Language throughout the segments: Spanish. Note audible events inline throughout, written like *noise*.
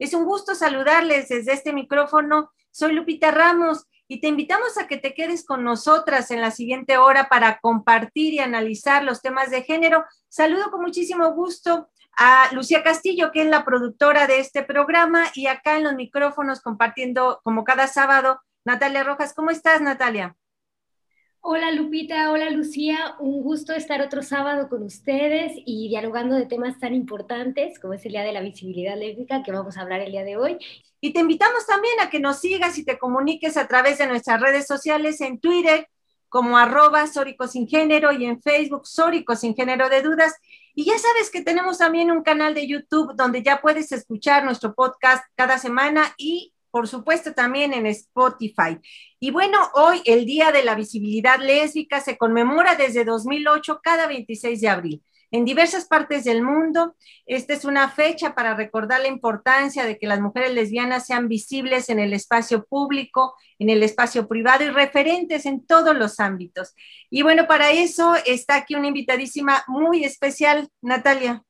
Es un gusto saludarles desde este micrófono. Soy Lupita Ramos y te invitamos a que te quedes con nosotras en la siguiente hora para compartir y analizar los temas de género. Saludo con muchísimo gusto a Lucía Castillo, que es la productora de este programa, y acá en los micrófonos compartiendo como cada sábado, Natalia Rojas. ¿Cómo estás, Natalia? Hola Lupita, hola Lucía, un gusto estar otro sábado con ustedes y dialogando de temas tan importantes como es el Día de la Visibilidad Lésbica que vamos a hablar el día de hoy. Y te invitamos también a que nos sigas y te comuniques a través de nuestras redes sociales en Twitter como arroba Sórico Sin Género y en Facebook Sórico Sin Género de Dudas. Y ya sabes que tenemos también un canal de YouTube donde ya puedes escuchar nuestro podcast cada semana y por supuesto también en Spotify. Y bueno, hoy el Día de la Visibilidad Lésbica se conmemora desde 2008 cada 26 de abril. En diversas partes del mundo, esta es una fecha para recordar la importancia de que las mujeres lesbianas sean visibles en el espacio público, en el espacio privado y referentes en todos los ámbitos. Y bueno, para eso está aquí una invitadísima muy especial, Natalia.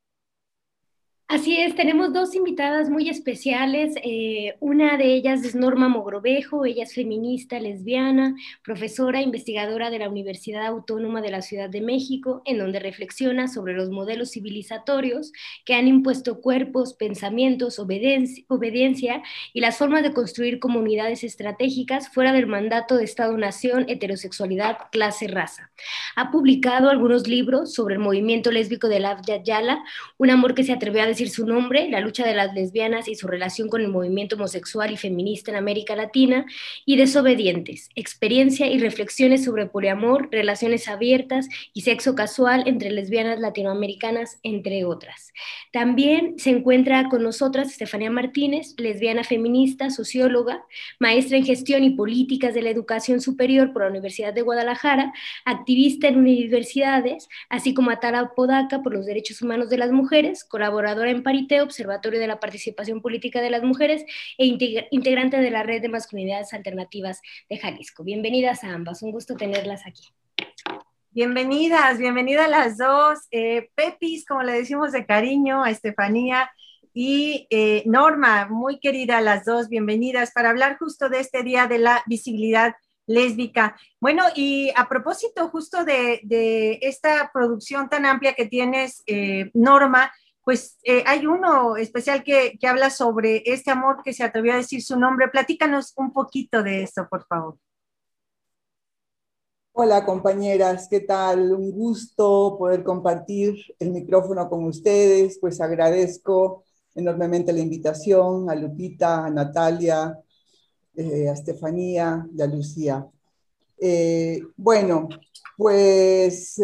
Así es, tenemos dos invitadas muy especiales. Eh, una de ellas es Norma Mogrovejo, ella es feminista, lesbiana, profesora, investigadora de la Universidad Autónoma de la Ciudad de México, en donde reflexiona sobre los modelos civilizatorios que han impuesto cuerpos, pensamientos, obediencia, y las formas de construir comunidades estratégicas fuera del mandato de Estado-Nación, heterosexualidad, clase, raza. Ha publicado algunos libros sobre el movimiento lésbico de la Yala, un amor que se atrevió a decir su nombre, la lucha de las lesbianas y su relación con el movimiento homosexual y feminista en América Latina, y Desobedientes, experiencia y reflexiones sobre poliamor, relaciones abiertas y sexo casual entre lesbianas latinoamericanas, entre otras. También se encuentra con nosotras Estefanía Martínez, lesbiana feminista, socióloga, maestra en gestión y políticas de la educación superior por la Universidad de Guadalajara, activista en universidades, así como Atara Podaca por los derechos humanos de las mujeres, colaboradora en Parité, Observatorio de la Participación Política de las Mujeres e integrante de la Red de Masculinidades Alternativas de Jalisco. Bienvenidas a ambas, un gusto tenerlas aquí. Bienvenidas, bienvenidas las dos. Eh, Pepis, como le decimos de cariño a Estefanía y eh, Norma, muy querida las dos, bienvenidas para hablar justo de este Día de la Visibilidad lésbica. Bueno, y a propósito justo de, esta producción tan amplia que tienes, eh, Norma, pues eh, hay uno especial que, habla sobre este amor que se atrevió a decir su nombre. Platícanos un poquito de eso, por favor. Hola compañeras, ¿qué tal? Un gusto poder compartir el micrófono con ustedes. Pues agradezco enormemente la invitación a Lupita, a Natalia, eh, a Estefanía y a Lucía. Eh, bueno, pues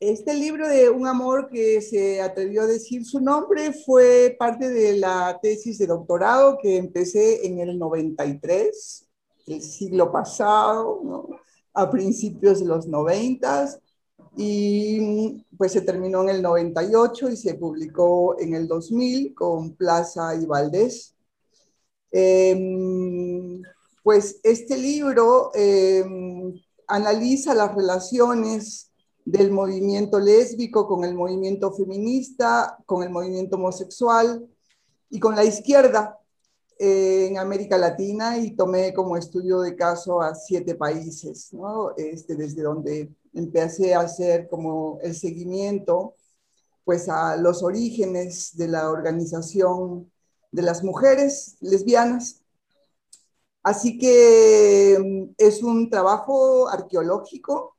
este libro de Un amor que se atrevió a decir su nombre fue parte de la tesis de doctorado que empecé en el 93, el siglo pasado, a principios de los 90 y pues se terminó en el 98 y se publicó en el 2000 con Plaza y Valdés. Em, pues este libro em, analiza las relaciones del movimiento lésbico, con el movimiento feminista, con el movimiento homosexual y con la izquierda. en América Latina y tomé como estudio de caso a siete países. Este, desde donde empecé a hacer como el seguimiento pues a los orígenes de la organización de las mujeres lesbianas. Así que mm, es un trabajo arqueológico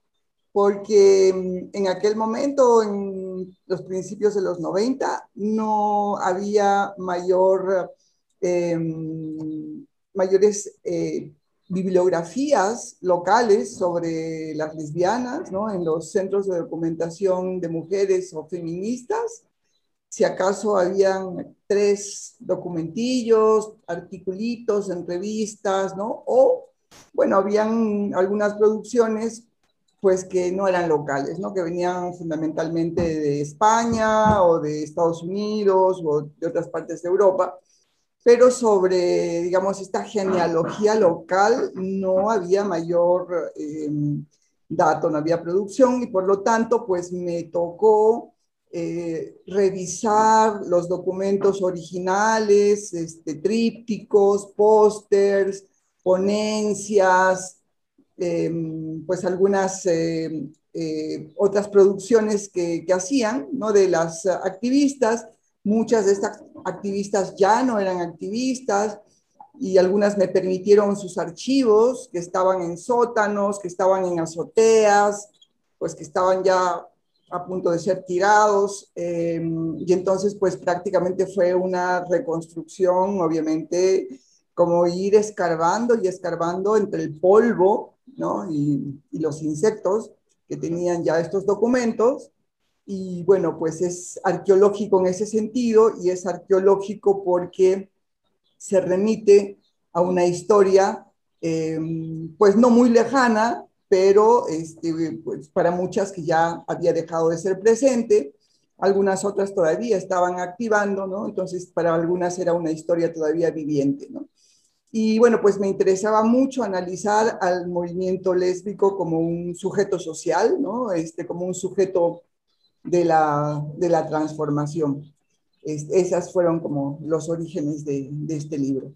porque mm, en aquel momento, en los principios de los 90, no había mayor, em, mayores eh, bibliografías locales sobre las lesbianas, ¿no? En los centros de documentación de mujeres o feministas, si acaso habían tres documentillos, articulitos en revistas, ¿no? O, bueno, habían algunas producciones pues que no eran locales, ¿no? Que venían fundamentalmente de España o de Estados Unidos o de otras partes de Europa pero sobre, digamos, esta genealogía local no había mayor em, dato, no había producción y por lo tanto, pues me tocó eh, revisar los documentos originales, este, trípticos, pósters, ponencias, em, pues algunas em, eh, otras producciones que, que hacían, ¿no? De las activistas Muchas de estas activistas ya no eran activistas y algunas me permitieron sus archivos que estaban en sótanos, que estaban en azoteas, pues que estaban ya a punto de ser tirados. Em, y entonces, pues prácticamente fue una reconstrucción, obviamente, como ir escarbando y escarbando entre el polvo ¿no? y, los insectos que tenían ya estos documentos y bueno, pues es arqueológico en ese sentido y es arqueológico porque se remite a una historia, em, pues no muy lejana, pero este, pues para muchas que ya había dejado de ser presente, algunas otras todavía estaban activando, ¿no? Entonces, para algunas era una historia todavía viviente, ¿no? Y bueno, pues me interesaba mucho analizar al movimiento lésbico como un sujeto social, ¿no? Este, como un sujeto de la, de la transformación. esas fueron como los orígenes de, de este libro.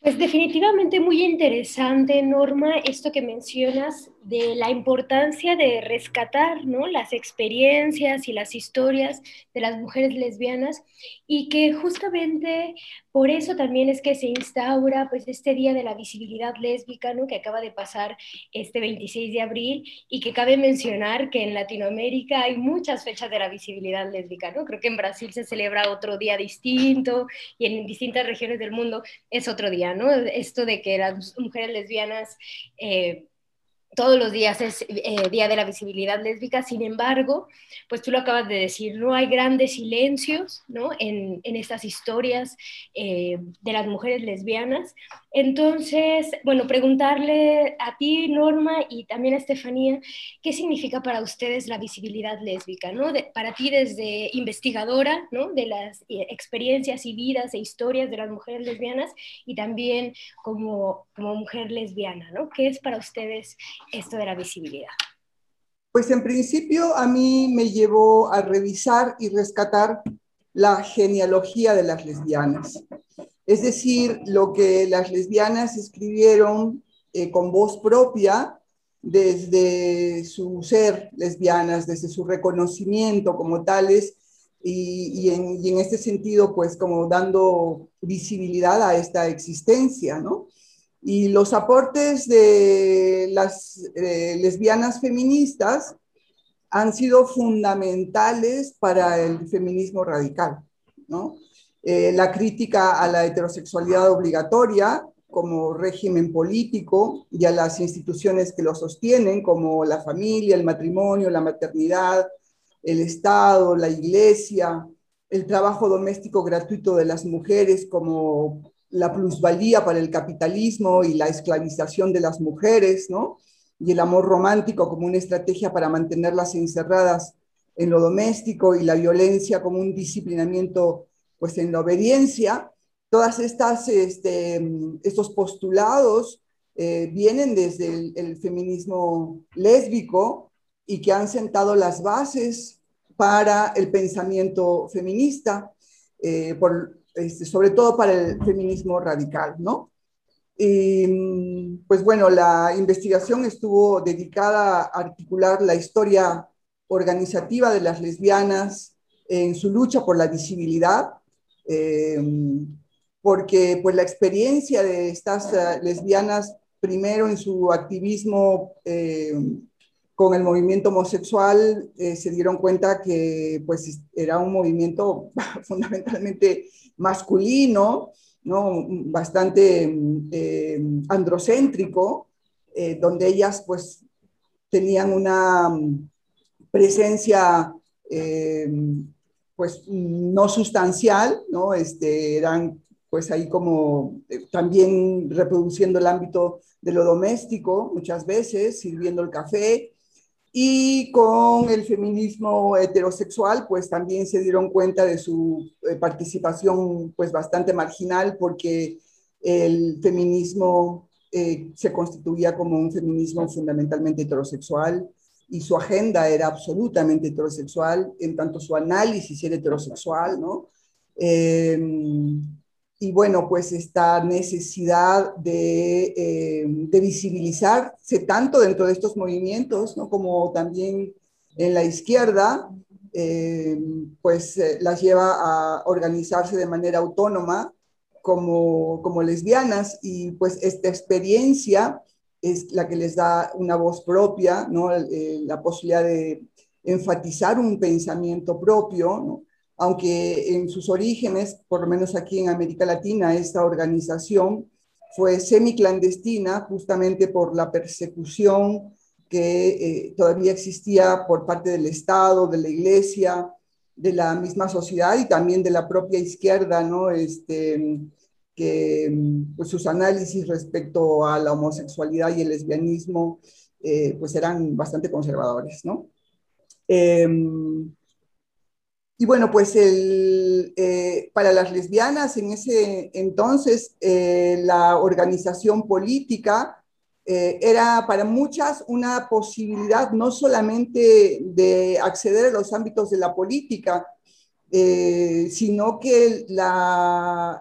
Pues definitivamente muy interesante, Norma, esto que mencionas de la importancia de rescatar ¿no? las experiencias y las historias de las mujeres lesbianas y que justamente por eso también es que se instaura pues, este Día de la Visibilidad Lésbica ¿no? que acaba de pasar este 26 de abril y que cabe mencionar que en Latinoamérica hay muchas fechas de la visibilidad lésbica. ¿no? Creo que en Brasil se celebra otro día distinto y en distintas regiones del mundo es otro día. ¿no? Esto de que las mujeres lesbianas... Eh, todos los días es eh, Día de la Visibilidad Lésbica, sin embargo, pues tú lo acabas de decir, no hay grandes silencios ¿no? en, estas historias eh, de las mujeres lesbianas. Entonces, bueno, preguntarle a ti, Norma, y también a Estefanía, ¿qué significa para ustedes la visibilidad lésbica? ¿no? para ti desde investigadora ¿no? de las eh, experiencias y vidas e historias de las mujeres lesbianas y también como, como mujer lesbiana, ¿no? ¿Qué es para ustedes esto de la visibilidad? Pues en principio a mí me llevó a revisar y rescatar la genealogía de las lesbianas. Es decir, lo que las lesbianas escribieron eh, con voz propia desde su ser lesbianas, desde su reconocimiento como tales, y, en, y, en, este sentido, pues como dando visibilidad a esta existencia, ¿no? Y los aportes de las eh, lesbianas feministas han sido fundamentales para el feminismo radical, ¿no? Eh, la crítica a la heterosexualidad obligatoria como régimen político y a las instituciones que lo sostienen, como la familia, el matrimonio, la maternidad, el Estado, la iglesia, el trabajo doméstico gratuito de las mujeres como la plusvalía para el capitalismo y la esclavización de las mujeres, ¿no? Y el amor romántico como una estrategia para mantenerlas encerradas en lo doméstico y la violencia como un disciplinamiento pues en la obediencia. Todas estas, este, estos postulados eh, vienen desde el, feminismo lésbico y que han sentado las bases para el pensamiento feminista. Eh, por este, sobre todo para el feminismo radical, ¿no? Y, pues bueno, la investigación estuvo dedicada a articular la historia organizativa de las lesbianas en su lucha por la visibilidad, eh, porque pues la experiencia de estas eh, lesbianas, primero en su activismo eh, con el movimiento homosexual, se dieron cuenta que pues era un movimiento *laughs* fundamentalmente masculino, ¿no? bastante androcéntrico, donde ellas pues tenían una presencia eh, pues no sustancial, ¿no? Este, eran pues ahí como eh, también reproduciendo el ámbito de lo doméstico muchas veces, sirviendo el café, y con el feminismo heterosexual, pues también se dieron cuenta de su eh, participación pues bastante marginal porque el feminismo se constituía como un feminismo fundamentalmente heterosexual y su agenda era absolutamente heterosexual, en tanto su análisis era heterosexual, ¿no? Em, y bueno, pues esta necesidad de, em, de, visibilizarse tanto dentro de estos movimientos, ¿no? Como también en la izquierda, em, pues eh, las lleva a organizarse de manera autónoma como, como lesbianas y pues esta experiencia es la que les da una voz propia, ¿no? Eh, la posibilidad de enfatizar un pensamiento propio, aunque en sus orígenes, por lo menos aquí en América Latina, esta organización fue semiclandestina justamente por la persecución que eh, todavía existía por parte del Estado, de la Iglesia, de la misma sociedad y también de la propia izquierda, ¿no? Este, que pues, sus análisis respecto a la homosexualidad y el lesbianismo eh, pues eran bastante conservadores, ¿no? Em, y bueno, pues el, eh, para las lesbianas en ese entonces eh, la organización política era para muchas una posibilidad no solamente de acceder a los ámbitos de la política, eh, sino que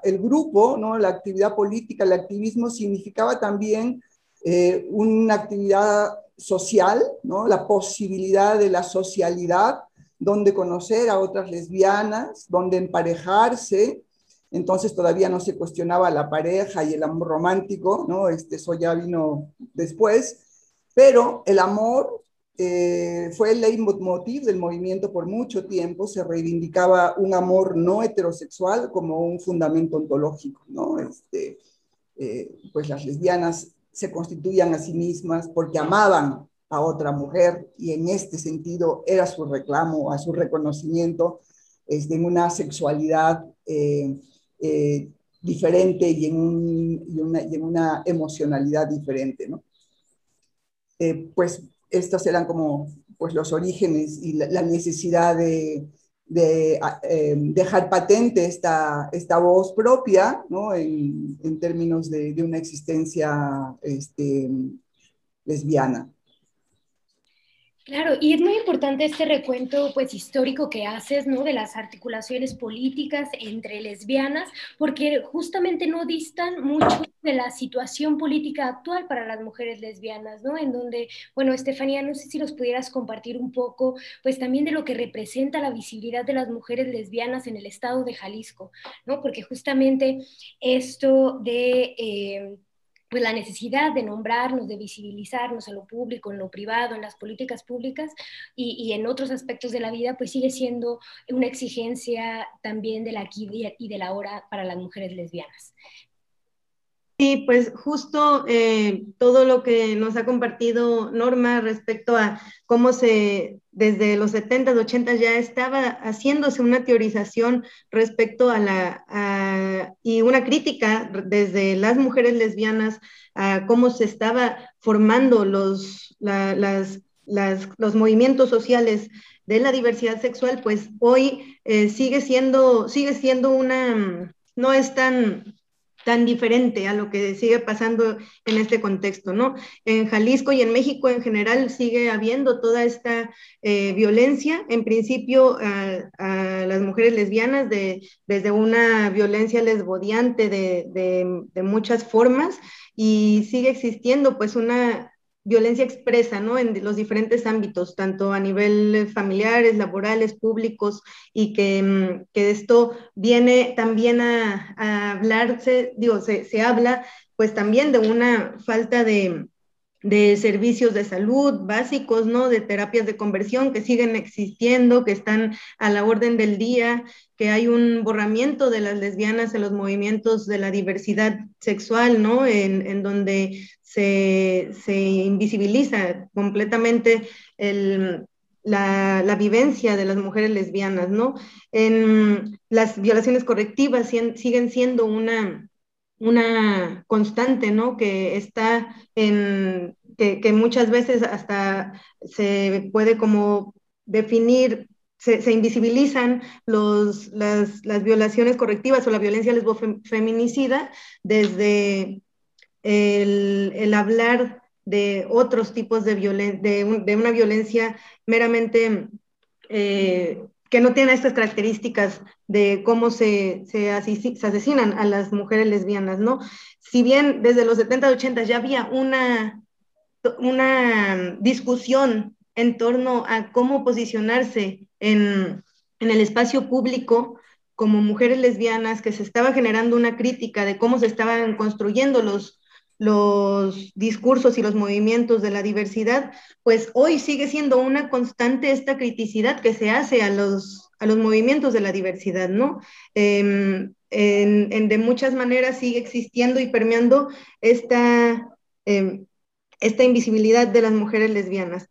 el grupo, ¿no? la actividad política, el activismo significaba también eh, una actividad social, ¿no? la posibilidad de la socialidad, donde conocer a otras lesbianas, donde emparejarse. Entonces todavía no se cuestionaba la pareja y el amor romántico, ¿no? Este, eso ya vino después, pero el amor eh, fue el leitmotiv del movimiento por mucho tiempo, se reivindicaba un amor no heterosexual como un fundamento ontológico, ¿no? Este, eh, pues las lesbianas se constituían a sí mismas porque amaban a otra mujer y en este sentido era su reclamo, a su reconocimiento este, en una sexualidad eh, diferente y en, una, emocionalidad diferente, ¿no? pues estos eran como pues, los orígenes y la, necesidad de, eh, dejar patente esta, esta voz propia ¿no? en, términos de, de una existencia este, lesbiana. Claro, y es muy importante este recuento pues histórico que haces, ¿no? De las articulaciones políticas entre lesbianas, porque justamente no distan mucho de la situación política actual para las mujeres lesbianas, ¿no? En donde, bueno, Estefanía, no sé si nos pudieras compartir un poco, pues también de lo que representa la visibilidad de las mujeres lesbianas en el estado de Jalisco, ¿no? Porque justamente esto de... Eh, pues la necesidad de nombrarnos, de visibilizarnos en lo público, en lo privado, en las políticas públicas y, y, en otros aspectos de la vida, pues sigue siendo una exigencia también de la aquí y de la hora para las mujeres lesbianas. Sí, pues justo eh, todo lo que nos ha compartido Norma respecto a cómo se desde los 70, 80 ya estaba haciéndose una teorización respecto a la y una crítica desde las mujeres lesbianas a cómo se estaba formando los, los movimientos sociales de la diversidad sexual, pues hoy eh, sigue siendo sigue siendo una no es tan tan diferente a lo que sigue pasando en este contexto, ¿no? En Jalisco y en México en general sigue habiendo toda esta eh, violencia, en principio a, las mujeres lesbianas, de, desde una violencia lesbodiante de, de, muchas formas y sigue existiendo pues una violencia expresa, ¿no? En los diferentes ámbitos, tanto a nivel familiares, laborales, públicos, y que, mm, que esto viene también a, hablarse, digo, se, se habla pues también de una falta de, de servicios de salud básicos, ¿no? De terapias de conversión que siguen existiendo, que están a la orden del día, que hay un borramiento de las lesbianas en los movimientos de la diversidad sexual, ¿no? En, donde se, invisibiliza completamente la, la, vivencia de las mujeres lesbianas, ¿no? En las violaciones correctivas siguen siendo una, una constante, ¿no? Que está en, que, muchas veces hasta se puede como definir, se, invisibilizan los, las, violaciones correctivas o la violencia lesbofeminicida desde el, hablar de otros tipos de, de, de una violencia meramente eh, que no tiene estas características de cómo se, se, asesinan a las mujeres lesbianas, ¿no? Si bien desde los 70 80 ya había una, una discusión en torno a cómo posicionarse en, en el espacio público como mujeres lesbianas, que se estaba generando una crítica de cómo se estaban construyendo los, los discursos y los movimientos de la diversidad, pues hoy sigue siendo una constante esta criticidad que se hace a los, a los movimientos de la diversidad, ¿no? Em, en, de muchas maneras sigue existiendo y permeando esta, em, esta invisibilidad de las mujeres lesbianas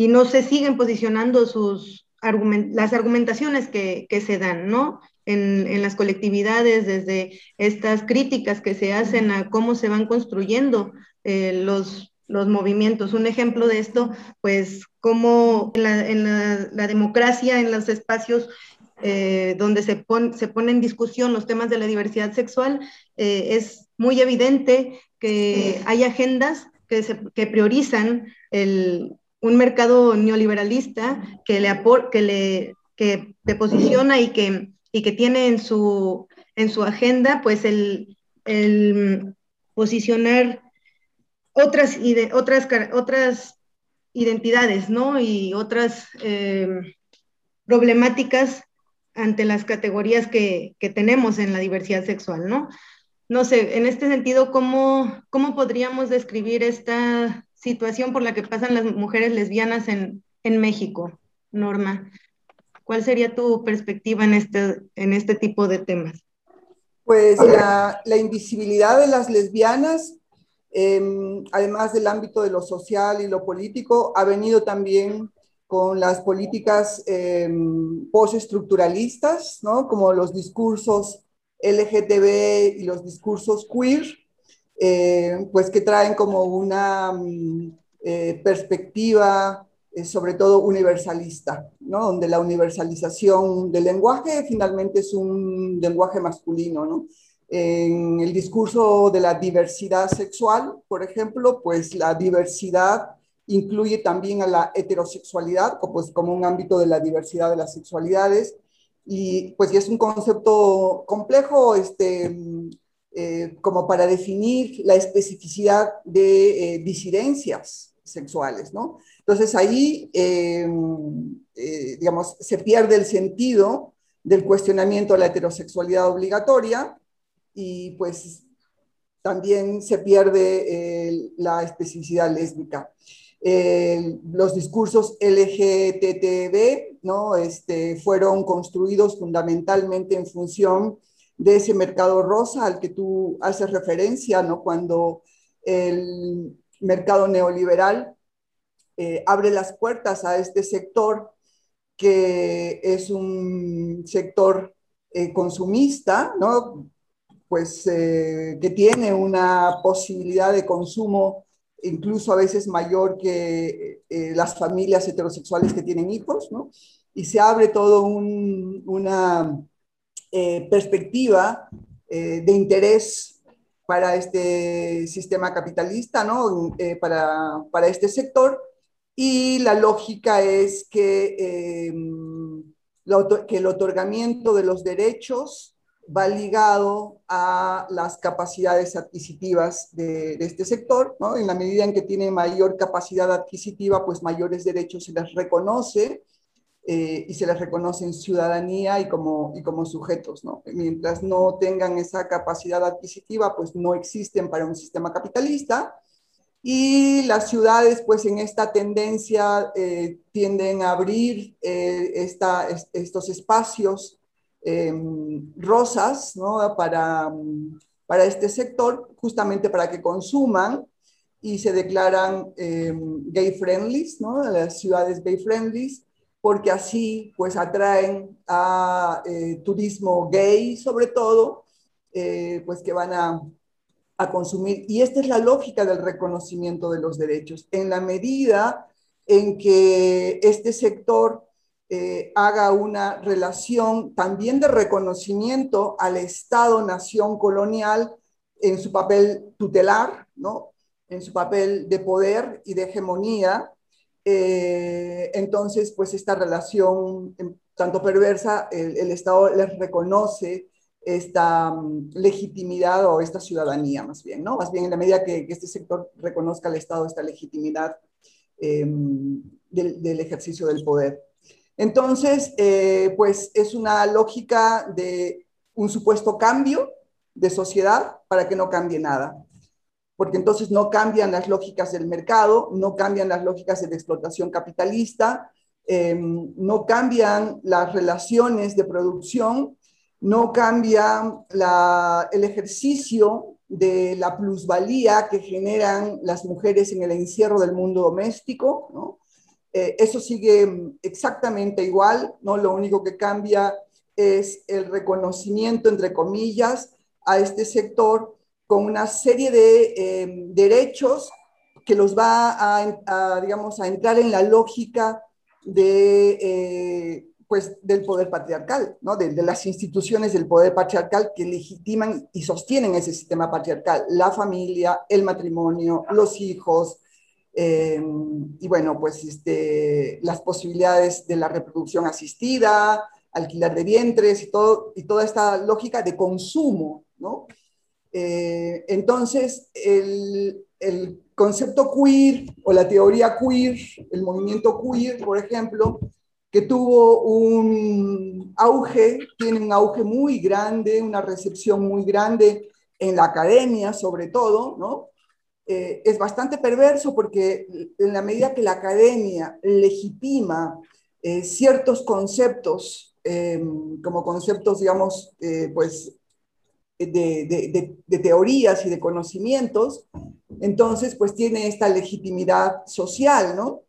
y no se siguen posicionando sus las argumentaciones que, que se dan, ¿no? en, las colectividades, desde estas críticas que se hacen a cómo se van construyendo eh, los, los movimientos. Un ejemplo de esto, pues, cómo en la, democracia, en los espacios eh, donde se, se pone en discusión los temas de la diversidad sexual, eh, es muy evidente que hay agendas que, se, que priorizan el, un mercado neoliberalista que le, que le que te posiciona y que y que tiene en su, en su agenda pues el, el posicionar otras, otras, otras identidades, ¿no? Y otras eh, problemáticas ante las categorías que, que, tenemos en la diversidad sexual, ¿no? No sé, en este sentido, ¿cómo, ¿cómo podríamos describir esta situación por la que pasan las mujeres lesbianas en, en México, Norma? ¿Cuál sería tu perspectiva en este, en este tipo de temas? Pues la, la invisibilidad de las lesbianas, em, además del ámbito de lo social y lo político, ha venido también con las políticas eh, postestructuralistas, ¿no? como los discursos LGTB y los discursos queer, eh, pues que traen como una mm, eh, perspectiva sobre todo universalista, ¿no? donde la universalización del lenguaje finalmente es un lenguaje masculino. ¿no? En el discurso de la diversidad sexual, por ejemplo, pues la diversidad incluye también a la heterosexualidad pues, como un ámbito de la diversidad de las sexualidades y pues es un concepto complejo este, eh, como para definir la especificidad de eh, disidencias sexuales, ¿no? Entonces ahí, eh, digamos, se pierde el sentido del cuestionamiento de la heterosexualidad obligatoria y pues también se pierde la especificidad lésbica. los discursos LGTB ¿no? este, fueron construidos fundamentalmente en función de ese mercado rosa al que tú haces referencia, ¿no? cuando el mercado neoliberal eh, abre las puertas a este sector que es un sector eh, consumista, ¿no? pues eh, que tiene una posibilidad de consumo incluso a veces mayor que las familias heterosexuales que tienen hijos, ¿no? y se abre todo una perspectiva de interés para este sistema capitalista, ¿no? para, para este sector, y la lógica es que em, que el otorgamiento de los derechos va ligado a las capacidades adquisitivas de, este sector, ¿no? En la medida en que tiene mayor capacidad adquisitiva, pues mayores derechos se les reconoce eh, y se les reconoce en ciudadanía y como, y como sujetos, ¿no? Mientras no tengan esa capacidad adquisitiva, pues no existen para un sistema capitalista. Y las ciudades, pues en esta tendencia, eh, tienden a abrir eh, esta, estos espacios Em, rosas ¿no? para, para este sector, justamente para que consuman y se declaran em, gay friendly, ¿no? las ciudades gay friendly, porque así pues atraen a eh, turismo gay sobre todo, eh, pues que van a, a consumir. Y esta es la lógica del reconocimiento de los derechos. En la medida en que este sector eh, haga una relación también de reconocimiento al Estado-nación colonial en su papel tutelar, ¿no? en su papel de poder y de hegemonía. Eh, entonces, pues esta relación em, tanto perversa, el, Estado les reconoce esta mm, legitimidad o esta ciudadanía más bien, ¿no? Más bien en la medida que, este sector reconozca al Estado esta legitimidad em, del ejercicio del poder. Entonces, eh, pues es una lógica de un supuesto cambio de sociedad para que no cambie nada. Porque entonces no cambian las lógicas del mercado, no cambian las lógicas de la explotación capitalista, em, no cambian las relaciones de producción, no cambia el ejercicio de la plusvalía que generan las mujeres en el encierro del mundo doméstico. Eh, eso sigue exactamente igual. Lo único que cambia es el reconocimiento, entre comillas, a este sector con una serie de em, derechos que los va a, digamos, a entrar en la lógica de, eh, pues, del poder patriarcal, ¿no? de, las instituciones del poder patriarcal que legitiman y sostienen ese sistema patriarcal, la familia, el matrimonio, los hijos, eh, y bueno, pues este, las posibilidades de la reproducción asistida, alquilar de vientres y, todo, y toda esta lógica de consumo, ¿no? Eh, entonces, el, el, concepto queer o la teoría queer, el movimiento queer, por ejemplo, que tuvo un auge, tiene un auge muy grande, una recepción muy grande en la academia sobre todo, ¿no? Eh, es bastante perverso porque en la medida que la academia legitima eh, ciertos conceptos, como conceptos, digamos, pues, de, teorías y de conocimientos, entonces, pues tiene esta legitimidad social, ¿no?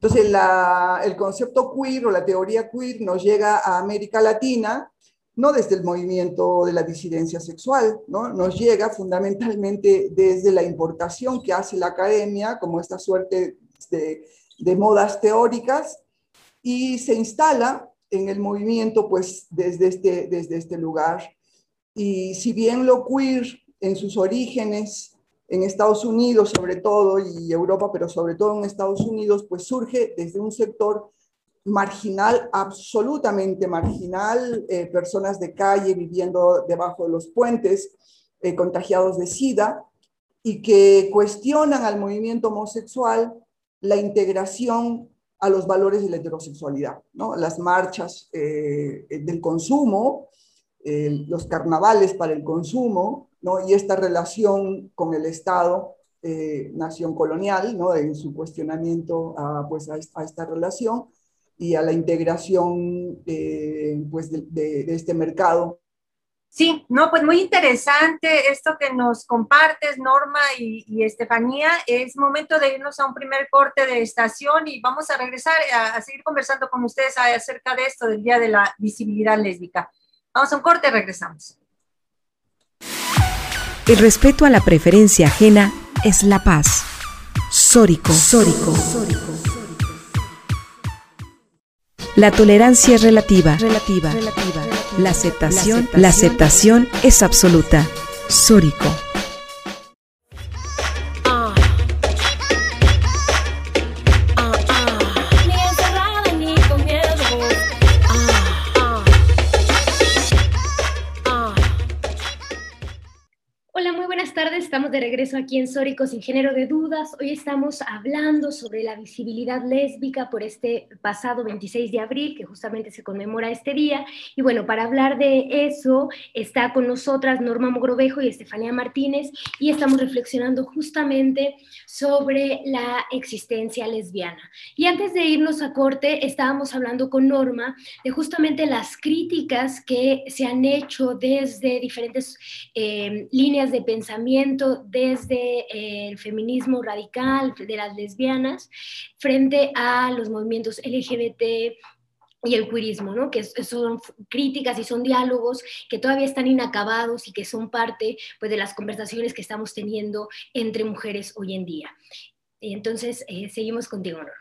Entonces, la, el concepto queer o la teoría queer nos llega a América Latina no desde el movimiento de la disidencia sexual, ¿no? nos llega fundamentalmente desde la importación que hace la academia, como esta suerte de, de modas teóricas, y se instala en el movimiento pues desde este, desde este lugar. Y si bien lo queer en sus orígenes, en Estados Unidos sobre todo, y Europa, pero sobre todo en Estados Unidos, pues surge desde un sector marginal, absolutamente marginal, eh, personas de calle viviendo debajo de los puentes, eh, contagiados de SIDA, y que cuestionan al movimiento homosexual la integración a los valores de la heterosexualidad, ¿no? las marchas eh, del consumo, los carnavales para el consumo, ¿no? y esta relación con el Estado, nación colonial, ¿no? en su cuestionamiento pues, a esta relación, y a la integración eh, pues de, este mercado. Sí, no, pues muy interesante esto que nos compartes, Norma y, Estefanía. Es momento de irnos a un primer corte de estación y vamos a regresar a, a, seguir conversando con ustedes acerca de esto del Día de la Visibilidad Lésbica. Vamos a un corte y regresamos. El respeto a la preferencia ajena es la paz. Sórico. Sórico. La tolerancia es. Relativa. relativa. La aceptación, la aceptación es absoluta. Sórico. Estamos de regreso aquí en Sórico sin género de dudas. Hoy estamos hablando sobre la visibilidad lésbica por este pasado 26 de abril, que justamente se conmemora este día. Y bueno, para hablar de eso está con nosotras Norma Mogrovejo y Estefanía Martínez y estamos reflexionando justamente sobre la existencia lesbiana. Y antes de irnos a corte, estábamos hablando con Norma de justamente las críticas que se han hecho desde diferentes eh, líneas de pensamiento desde eh, el feminismo radical de las lesbianas frente a los movimientos LGBT y el queerismo, ¿no? que son críticas y son diálogos que todavía están inacabados y que son parte pues, de las conversaciones que estamos teniendo entre mujeres hoy en día. Entonces, eh, seguimos contigo, Norma.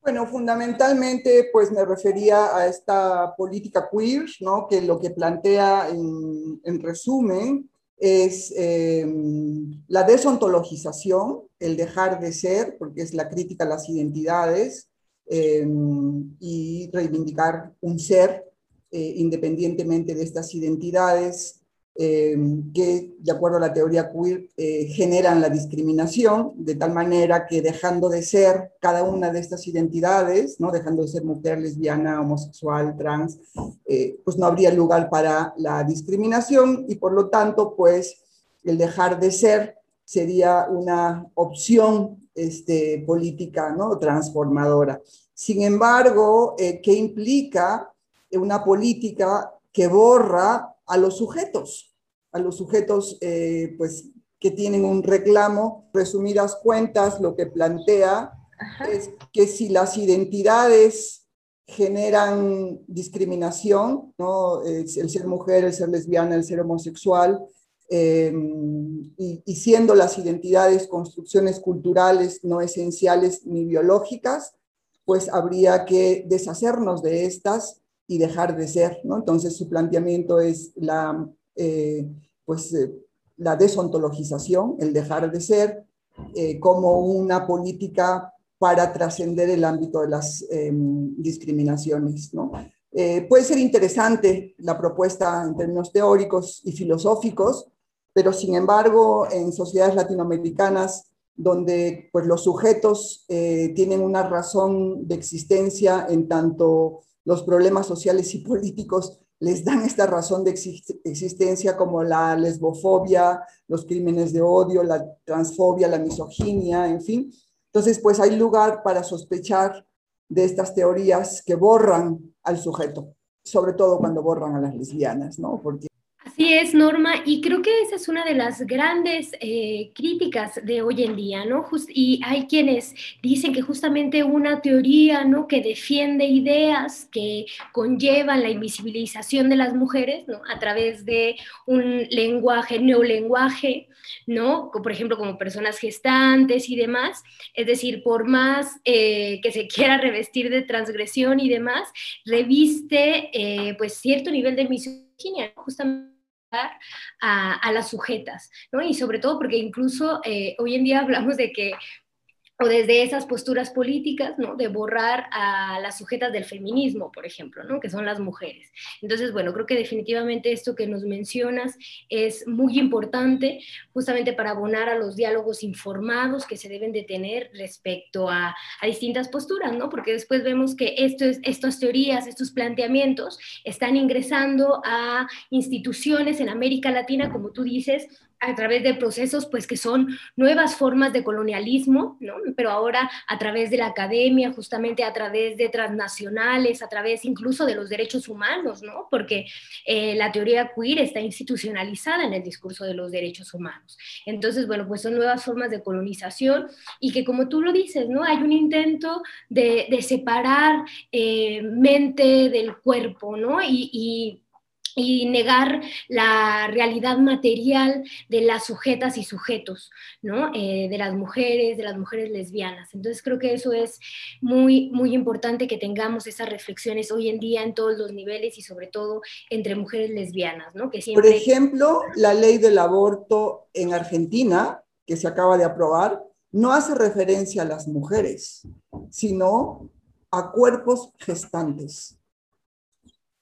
Bueno, fundamentalmente, pues me refería a esta política queer, ¿no? que lo que plantea en, en resumen es em, la desontologización, el dejar de ser, porque es la crítica a las identidades, em, y reivindicar un ser eh, independientemente de estas identidades, Em, que, de acuerdo a la teoría queer, eh, generan la discriminación, de tal manera que dejando de ser cada una de estas identidades, ¿no? dejando de ser mujer, lesbiana, homosexual, trans, eh, pues no habría lugar para la discriminación y por lo tanto, pues el dejar de ser sería una opción este, política ¿no? transformadora. Sin embargo, eh, ¿qué implica una política que borra a los sujetos? A los sujetos eh, pues, que tienen un reclamo. Resumidas cuentas, lo que plantea es que si las identidades generan discriminación, ¿no? el, ser mujer, el ser lesbiana, el ser homosexual, eh, y, y, siendo las identidades construcciones culturales no esenciales ni biológicas, pues habría que deshacernos de estas y dejar de ser. ¿no? Entonces su planteamiento es la eh, pues, eh, la desontologización, el dejar de ser, eh, como una política para trascender el ámbito de las em, discriminaciones. ¿no? puede ser interesante la propuesta en términos teóricos y filosóficos, pero sin embargo en sociedades latinoamericanas donde pues, los sujetos tienen una razón de existencia en tanto los problemas sociales y políticos les dan esta razón de existencia como la lesbofobia, los crímenes de odio, la transfobia, la misoginia, en fin. Entonces, pues hay lugar para sospechar de estas teorías que borran al sujeto, sobre todo cuando borran a las lesbianas, ¿no? Porque Sí es, Norma, y creo que esa es una de las grandes eh, críticas de hoy en día, ¿no? y hay quienes dicen que justamente una teoría, ¿no? Que defiende ideas que conllevan la invisibilización de las mujeres, ¿no? A través de un lenguaje, neolenguaje, ¿no? Por ejemplo, como personas gestantes y demás. Es decir, por más eh, que se *laughs* quiera revestir de transgresión y demás, reviste, eh, pues, cierto nivel de misoginia, justamente a, las sujetas, ¿no? Y sobre todo porque incluso eh, hoy en día hablamos de que o desde esas posturas políticas, ¿no? De borrar a las sujetas del feminismo, por ejemplo, ¿no? Que son las mujeres. Entonces, bueno, creo que definitivamente esto que nos mencionas es muy importante justamente para abonar a los diálogos informados que se deben de tener respecto a, distintas posturas, ¿no? Porque después vemos que esto es, estas teorías, estos planteamientos están ingresando a instituciones en América Latina, como tú dices, a través de procesos pues que son nuevas formas de colonialismo, ¿no? pero ahora a través de la academia, justamente a través de transnacionales, a través incluso de los derechos humanos, ¿no? porque eh, la teoría queer está institucionalizada en el discurso de los derechos humanos. Entonces, bueno, pues son nuevas formas de colonización y que como tú lo dices, ¿no? hay un intento de, separar eh, mente del cuerpo, ¿no? y negar la realidad material de las sujetas y sujetos, ¿no? Eh, de las mujeres, de las mujeres lesbianas. Entonces creo que eso es muy, muy importante que tengamos esas reflexiones hoy en día en todos los niveles y sobre todo entre mujeres lesbianas, ¿no? Que Por ejemplo, la ley del aborto en Argentina, que se acaba de aprobar, no hace referencia a las mujeres, sino a cuerpos gestantes.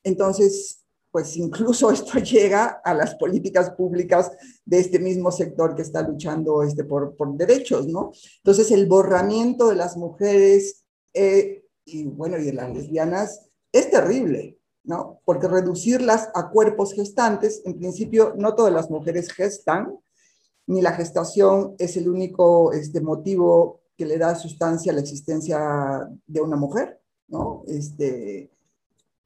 Entonces, pues incluso *laughs* esto llega a las políticas públicas de este mismo sector que está luchando este, por, derechos, ¿no? Entonces, el borramiento de las mujeres eh, y, bueno, y de las lesbianas es terrible, ¿no? Porque reducirlas a cuerpos gestantes, en principio, no todas las mujeres gestan, ni la gestación es el único este, motivo que le da sustancia a la existencia de una mujer, ¿no? Este,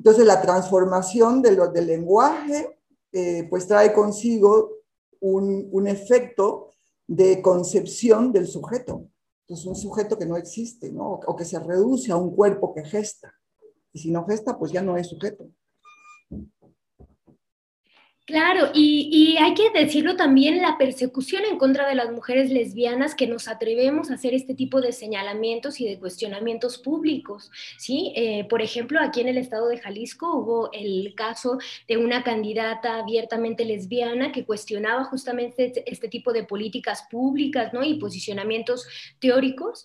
entonces, la transformación de del lenguaje, eh, pues trae consigo un, un, efecto de concepción del sujeto. Entonces, un sujeto que no existe, ¿no? O que se reduce a un cuerpo que gesta. Y si no gesta, pues ya no es sujeto. Claro, y, hay que decirlo también, la persecución en contra de las mujeres lesbianas que nos atrevemos a hacer este tipo de señalamientos y de cuestionamientos públicos, ¿sí? Eh, por ejemplo, aquí en el estado de Jalisco hubo el caso de una candidata abiertamente lesbiana que cuestionaba justamente este, este tipo de políticas públicas, ¿no? Y posicionamientos teóricos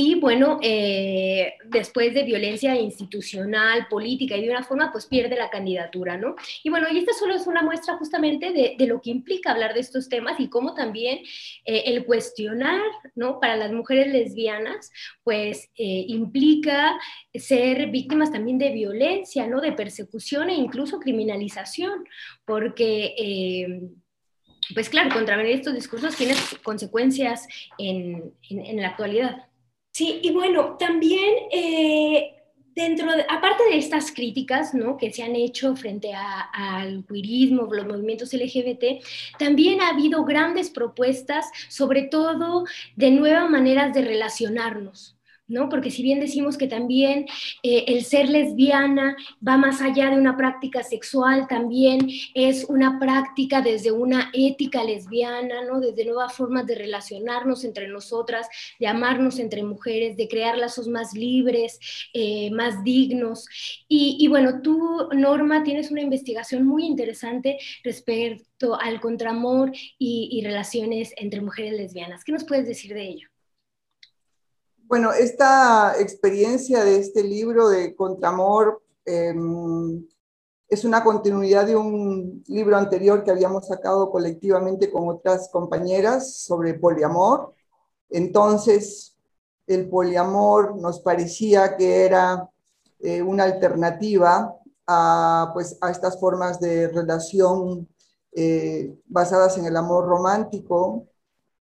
y bueno, eh, después de violencia institucional, política y de una forma, pues pierde la candidatura, ¿no? Y bueno, y esta solo es una muestra justamente de, lo que implica hablar de estos temas y cómo también eh, el cuestionar, ¿no? Para las mujeres lesbianas, pues eh, implica ser víctimas también de violencia, ¿no? De persecución e incluso criminalización, porque pues claro, contravenir estos discursos tiene consecuencias en, en, en la actualidad. Sí, y bueno, también eh, dentro, de, aparte de estas críticas ¿no? que se han hecho frente al queerismo, los movimientos LGBT, también ha habido grandes propuestas, sobre todo de nuevas maneras de relacionarnos. ¿No? Porque si bien decimos que también eh, el ser lesbiana va más allá de una práctica sexual, también es una práctica desde una ética lesbiana, ¿no? Desde nuevas formas de relacionarnos entre nosotras, de amarnos entre mujeres, de crear lazos más libres, eh, más dignos. Y, bueno, tú, Norma, tienes una investigación muy interesante respecto al contramor y, y relaciones entre mujeres lesbianas. ¿Qué nos puedes decir de ello? Bueno, esta experiencia de este libro de Contramor em, es una continuidad de un libro anterior que habíamos sacado colectivamente con otras compañeras sobre poliamor. Entonces, el poliamor nos parecía que era eh, una alternativa a, pues, a estas formas de relación eh, basadas en el amor romántico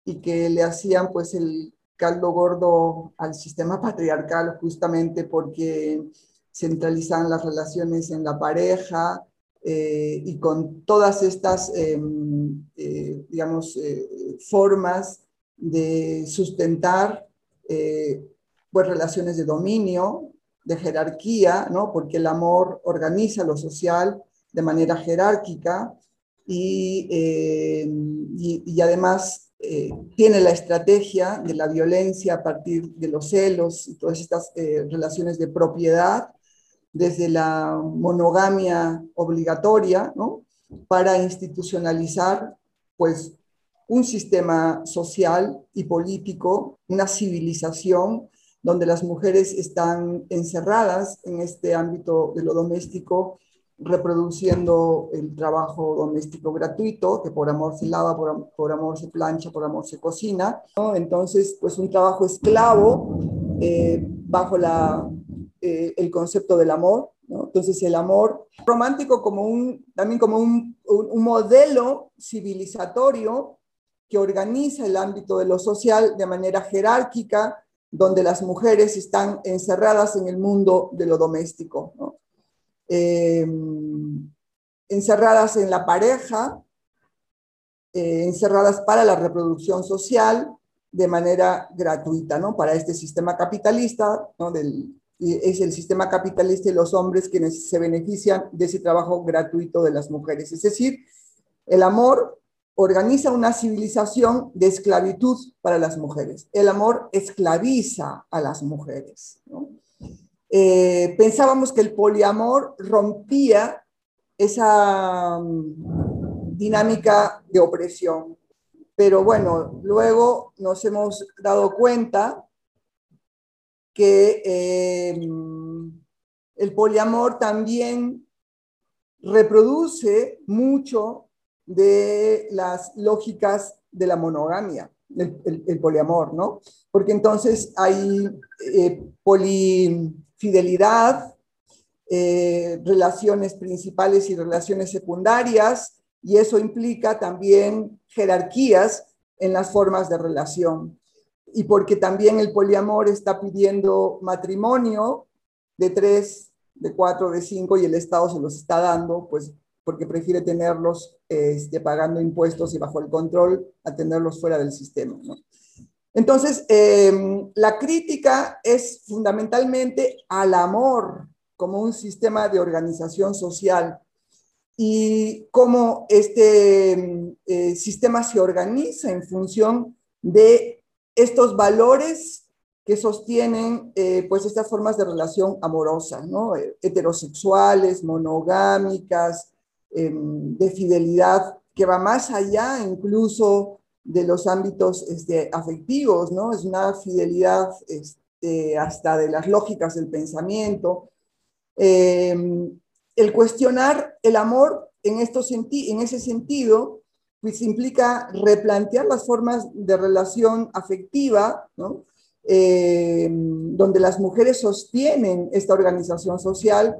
y que le hacían pues el caldo gordo al sistema patriarcal justamente porque centralizan las relaciones en la pareja eh, y con todas estas, em, eh, digamos, eh, formas de sustentar pues relaciones de dominio, de jerarquía, ¿no? porque el amor organiza lo social de manera jerárquica y, y, y además eh, tiene la estrategia de la violencia a partir de los celos y todas estas eh, relaciones de propiedad, desde la monogamia obligatoria, ¿no? para institucionalizar pues, un sistema social y político, una civilización donde las mujeres están encerradas en este ámbito de lo doméstico reproduciendo el trabajo doméstico gratuito, que por amor se lava, por, amor se plancha, por amor se cocina. Entonces, pues un trabajo esclavo eh, bajo la, eh, el concepto del amor. Entonces, el amor romántico como un, también como un, un modelo civilizatorio que organiza el ámbito de lo social de manera jerárquica, donde las mujeres están encerradas en el mundo de lo doméstico. ¿no? Em, encerradas en la pareja, eh, encerradas para la reproducción social de manera gratuita, ¿no? Para este sistema capitalista, ¿no? Del, es el sistema capitalista y los hombres quienes se benefician de ese trabajo gratuito de las mujeres. Es decir, el amor organiza una civilización de esclavitud para las mujeres. El amor esclaviza a las mujeres. ¿no? Eh, pensábamos que el poliamor rompía esa mm, dinámica de opresión. Pero bueno, luego nos hemos dado cuenta que eh, el poliamor también reproduce mucho de las lógicas de la monogamia, el, poliamor, ¿no? Porque entonces hay eh, polifidelidad, eh, relaciones principales y relaciones secundarias, y eso implica también jerarquías en las formas de relación. Y porque también el poliamor está pidiendo matrimonio de tres, de cuatro, de cinco, y el Estado se los está dando, pues porque prefiere tenerlos este, pagando impuestos y bajo el control a tenerlos fuera del sistema. Entonces, em, la crítica es fundamentalmente al amor como un sistema de organización social y cómo este eh, sistema se organiza en función de estos valores que sostienen eh, pues estas formas de relación amorosa, ¿no? heterosexuales, monogámicas, Em, de fidelidad que va más allá incluso de los ámbitos este, afectivos, ¿no? Es una fidelidad este, hasta de las lógicas del pensamiento. Em, el cuestionar el amor en, estos en ese sentido, pues implica replantear las formas de relación afectiva, ¿no? Em, donde las mujeres sostienen esta organización social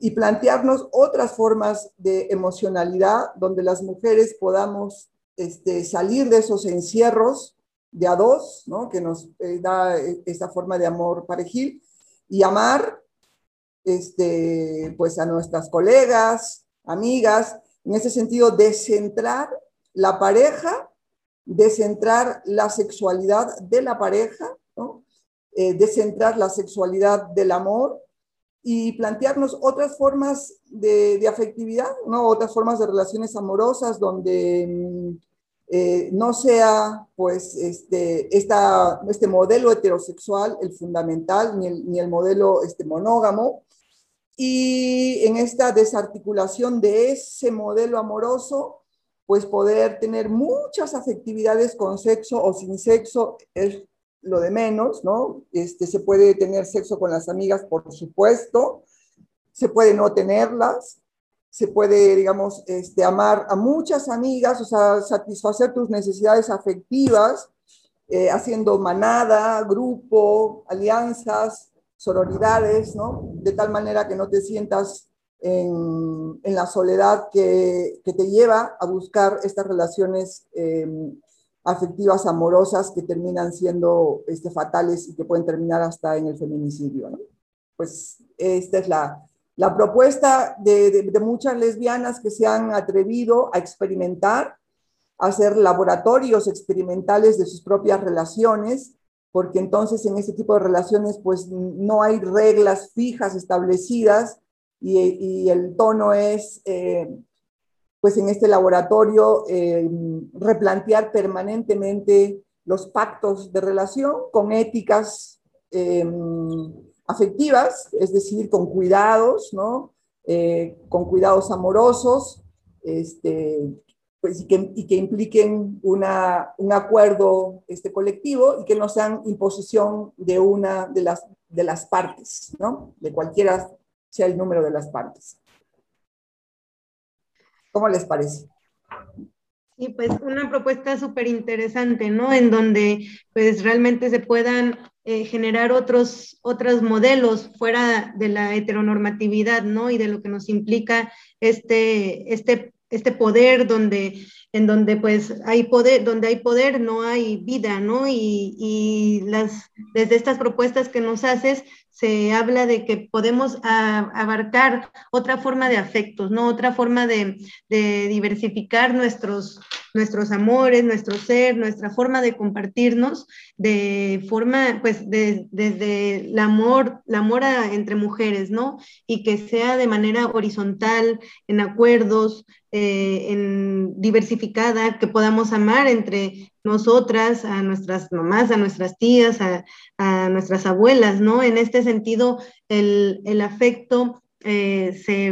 y plantearnos otras formas de emocionalidad donde las mujeres podamos este, salir de esos encierros de a dos, ¿no? que nos eh, da eh, esa forma de amor parejil, y amar este, pues a nuestras colegas, amigas, en ese sentido, descentrar la pareja, descentrar la sexualidad de la pareja, ¿no? Eh, descentrar la sexualidad del amor y plantearnos otras formas de, afectividad, ¿no? otras formas de relaciones amorosas donde mm, eh, no sea pues este, esta, este modelo heterosexual el fundamental, ni el, ni el modelo este, monógamo, y en esta desarticulación de ese modelo amoroso, pues poder tener muchas afectividades con sexo o sin sexo, es lo de menos, ¿no? Este, se puede tener sexo con las amigas, por supuesto, se puede no tenerlas, se puede, digamos, este, amar a muchas amigas, o sea, satisfacer tus necesidades afectivas, eh, haciendo manada, grupo, alianzas, sororidades, ¿no? De tal manera que no te sientas en, en la soledad que, que, te lleva a buscar estas relaciones eh, afectivas amorosas que terminan siendo este, fatales y que pueden terminar hasta en el feminicidio. Pues esta es la, la propuesta de, muchas lesbianas que se han atrevido a experimentar, a hacer laboratorios experimentales de sus propias relaciones, porque entonces en ese tipo de relaciones pues no hay reglas fijas establecidas y, y el tono es eh, pues en este laboratorio eh, replantear permanentemente los pactos de relación con éticas eh, afectivas, es decir, con cuidados, ¿no? Eh, con cuidados amorosos, este, pues, y, que, y que impliquen una, un acuerdo este, colectivo y que no sean imposición de una de las, de las partes, ¿no? de cualquiera sea el número de las partes. ¿Cómo les parece? Sí, pues una propuesta súper interesante, ¿no? En donde pues realmente se puedan eh, generar otros, otros modelos fuera de la heteronormatividad, ¿no? Y de lo que nos implica este, este, este poder donde, en donde pues hay poder, donde hay poder no hay vida, ¿no? Y, y las, desde estas propuestas que nos haces, se habla de que podemos abarcar otra forma de afectos, ¿no? Otra forma de, diversificar nuestros, nuestros amores, nuestro ser, nuestra forma de compartirnos, de forma, pues, desde el amor, el amor entre mujeres, ¿no? Y que sea de manera horizontal, en acuerdos, eh, en que podamos amar entre nosotras, a nuestras mamás, a nuestras tías, a, nuestras abuelas, ¿no? En este sentido, el, afecto eh, se,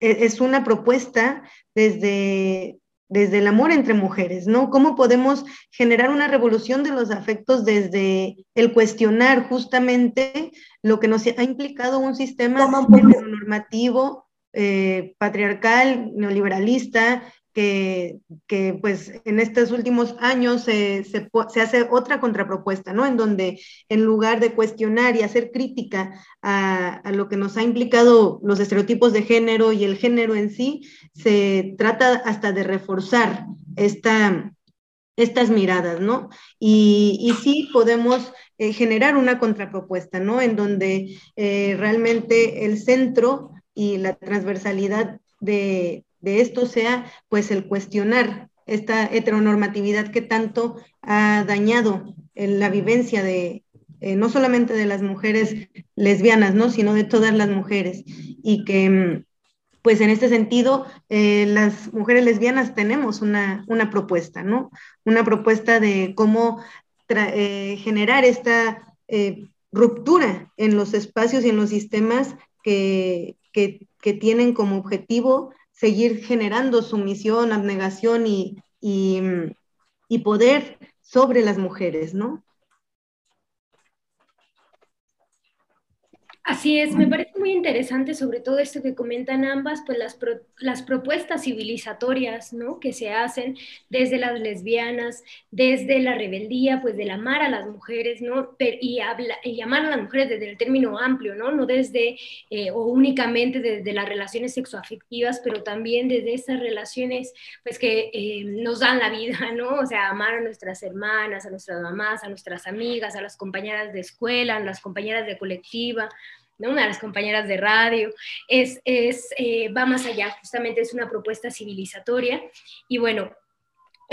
e, es una propuesta desde, desde el amor entre mujeres, ¿no? ¿Cómo podemos generar una revolución de los afectos desde el cuestionar justamente lo que nos ha implicado un sistema normativo eh, patriarcal, neoliberalista, que, pues en estos últimos años se, hace otra contrapropuesta, ¿no? En donde en lugar de cuestionar y hacer crítica a, lo que nos ha implicado los estereotipos de género y el género en sí, se trata hasta de reforzar esta, estas miradas, ¿no? Y, y sí podemos eh, generar una contrapropuesta, ¿no? En donde eh, realmente el centro y la transversalidad de, de esto sea pues el cuestionar esta heteronormatividad que tanto ha dañado la vivencia de eh, no solamente de las mujeres lesbianas, ¿no? sino de todas las mujeres y que mm, pues en este sentido eh, las mujeres lesbianas tenemos una, una, propuesta, ¿no? Una propuesta de cómo eh, generar esta ruptura en los espacios y en los sistemas que, que, que tienen como objetivo seguir generando sumisión, abnegación y, y, poder sobre las mujeres, ¿no? Así es, me parece muy interesante sobre todo esto que comentan ambas, pues las, pro, las propuestas civilizatorias, ¿no? Que se hacen desde las lesbianas, desde la rebeldía, pues del amar a las mujeres, ¿no? Y, habla, y amar a las mujeres desde el término amplio, ¿no? No desde eh, o únicamente desde las relaciones sexoafectivas, pero también desde esas relaciones, pues que eh, nos dan la vida, *laughs* ¿no? O sea, amar a nuestras hermanas, a nuestras mamás, a nuestras amigas, a las compañeras de escuela, a las compañeras de colectiva, ¿no? una de las compañeras de radio, es, es eh, va más allá, justamente es una propuesta civilizatoria. Y bueno,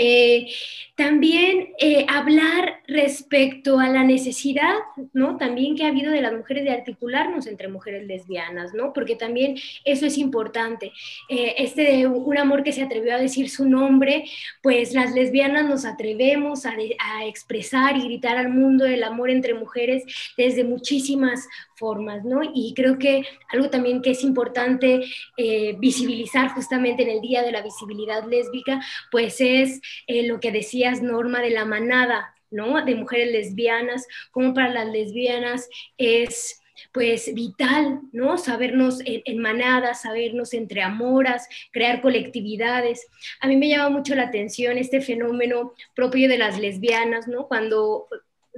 eh, también eh, hablar respecto a la necesidad, ¿no? También que ha habido de las mujeres de articularnos entre mujeres lesbianas, ¿no? Porque también eso es importante. Este de un amor que se atrevió a decir su nombre, pues las lesbianas nos atrevemos a, a expresar y gritar al mundo el amor entre mujeres desde muchísimas formas, ¿no? Y creo que algo también que es importante eh, visibilizar justamente en el Día de la Visibilidad Lésbica, pues es eh, lo que decías, Norma, de la manada, ¿no? De mujeres lesbianas, como para las lesbianas es pues vital, ¿no? Sabernos en, manadas, sabernos entre amoras, crear colectividades. A mí me llama mucho la atención este fenómeno propio de las lesbianas, ¿no? Cuando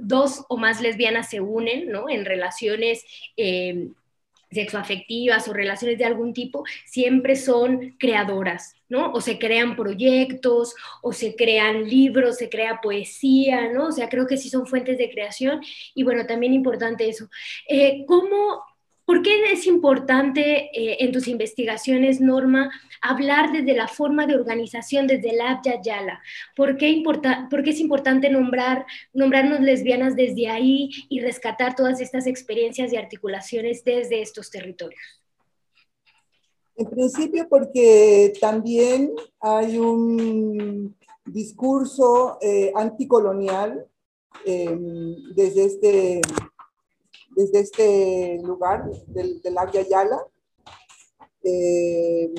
dos o más lesbianas se unen, ¿no? En relaciones eh, sexoafectivas o relaciones de algún tipo, siempre son creadoras, ¿no? O se crean proyectos, o se crean libros, se crea poesía, ¿no? O sea, creo que sí son fuentes de creación. Y bueno, también importante eso. Eh, ¿Cómo ¿Por qué es importante eh, en tus investigaciones, Norma, hablar desde la forma de organización, desde la Yala? ¿Por qué, ¿Por qué es importante nombrar, nombrarnos lesbianas desde ahí y rescatar todas estas experiencias y articulaciones desde estos territorios? En principio porque también hay un discurso eh, anticolonial eh, desde este desde este lugar del, del Avia Yala, eh,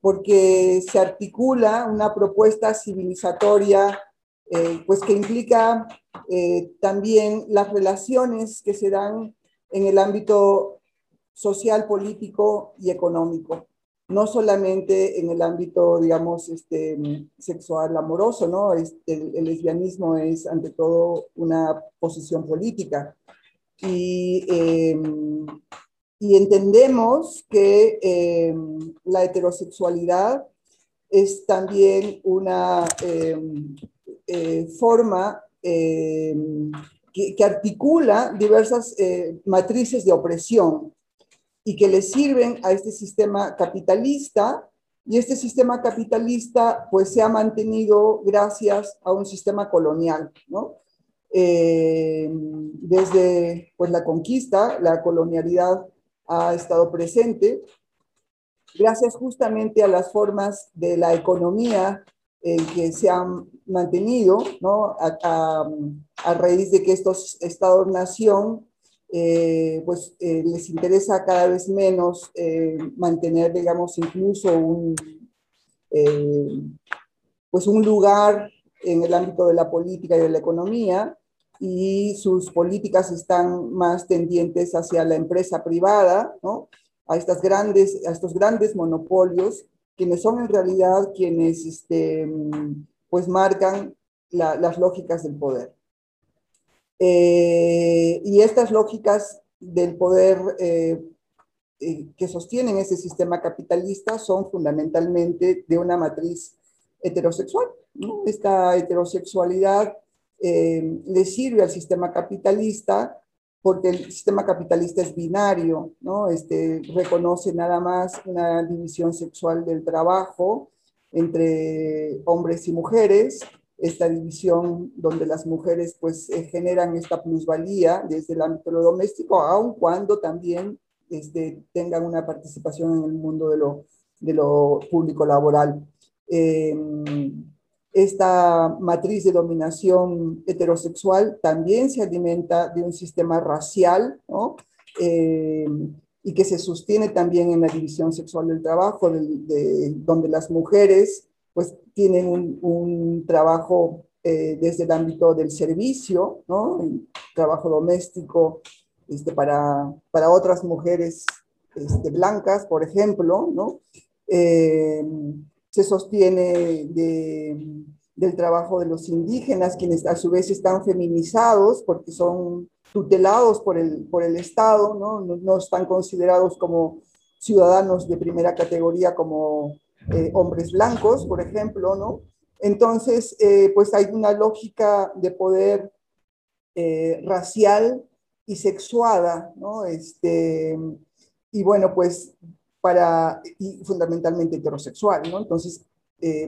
porque se articula una propuesta civilizatoria eh, pues que implica eh, también las relaciones que se dan en el ámbito social, político y económico, no solamente en el ámbito, digamos, este, sexual amoroso, ¿no? Este, el, lesbianismo es ante todo una posición política, y, eh, y entendemos que eh, la heterosexualidad es también una eh, forma que, que, articula diversas matrices de opresión y que le sirven a este sistema capitalista y este sistema capitalista pues se ha mantenido gracias a un sistema colonial, ¿no? Eh, desde pues, la conquista, la colonialidad ha estado presente, gracias justamente a las formas de la economía eh, que se han mantenido, ¿no? a, a, a raíz de que estos estados-nación eh, pues eh, les interesa cada vez menos eh, mantener, digamos, incluso un, pues un lugar en el ámbito de la política y de la economía, y sus políticas están más tendientes hacia la empresa privada, ¿no? a, estas grandes, a estos grandes monopolios, quienes son en realidad quienes este, pues marcan las lógicas del poder. Eh, y estas lógicas del poder eh, eh, que sostienen ese sistema capitalista son fundamentalmente de una matriz heterosexual. Esta heterosexualidad le sirve al sistema capitalista porque el sistema capitalista es binario, ¿no? Este, reconoce nada más una división sexual del trabajo entre hombres y mujeres, esta división donde las mujeres pues eh, generan esta plusvalía desde el ámbito doméstico, aun cuando también este, tengan una participación en el mundo de lo, de lo público laboral. Em, esta matriz de dominación heterosexual también se alimenta de un sistema racial. Em, y que se sostiene también en la división sexual del trabajo, de, donde las mujeres pues tienen un, trabajo eh, desde el ámbito del servicio. El trabajo doméstico este, para, para otras mujeres este, blancas, por ejemplo, ¿no? Eh, se sostiene de, del trabajo de los indígenas, quienes a su vez están feminizados porque son tutelados por el, por el Estado, ¿no? No, no están considerados como ciudadanos de primera categoría como eh, hombres blancos, por ejemplo, ¿no? Entonces, eh, pues hay una lógica de poder eh, racial y sexuada, ¿no? Este, y bueno, pues y fundamentalmente heterosexual, ¿no? Entonces,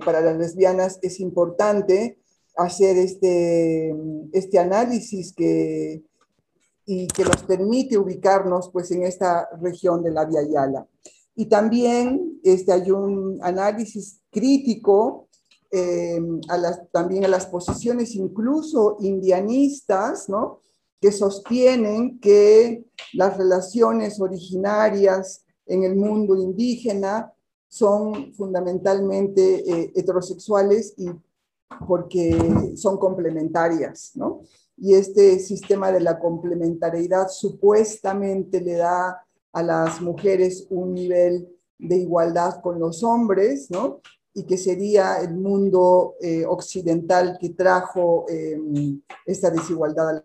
para las lesbianas es importante hacer este, este análisis que, y que nos permite ubicarnos pues en esta región de la Via Yala. Y también este, hay un análisis crítico eh, a las, también a las posiciones incluso indianistas, ¿no? que sostienen que las relaciones originarias en el mundo indígena son fundamentalmente eh, heterosexuales y porque son complementarias, ¿no? Y este sistema de la complementariedad supuestamente le da a las mujeres un nivel de igualdad con los hombres, ¿no? Y que sería el mundo eh, occidental que trajo em, esta desigualdad.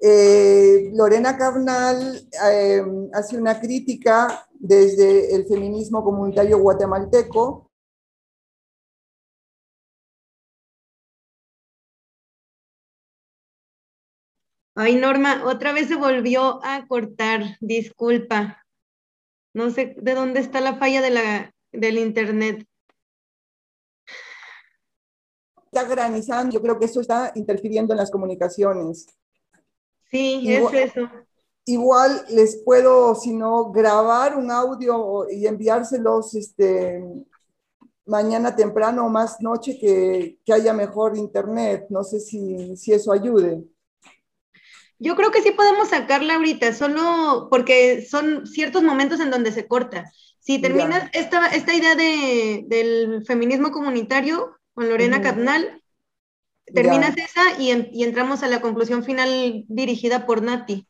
Eh, Lorena Carnal em, hace una crítica desde el feminismo comunitario guatemalteco Ay, Norma, otra vez se volvió a cortar, disculpa. No sé de dónde está la falla de la, del internet. Está granizando, yo creo que eso está interfiriendo en las comunicaciones. Sí, es eso. Igual les puedo, si no, grabar un audio y enviárselos este, mañana temprano o más noche que, que haya mejor internet. No sé si, si eso ayude. Yo creo que sí podemos sacarla ahorita, solo porque son ciertos momentos en donde se corta. Si terminas esta, esta idea de, del feminismo comunitario con Lorena Cadnal, terminas esa y, entramos a la conclusión final dirigida por Nati.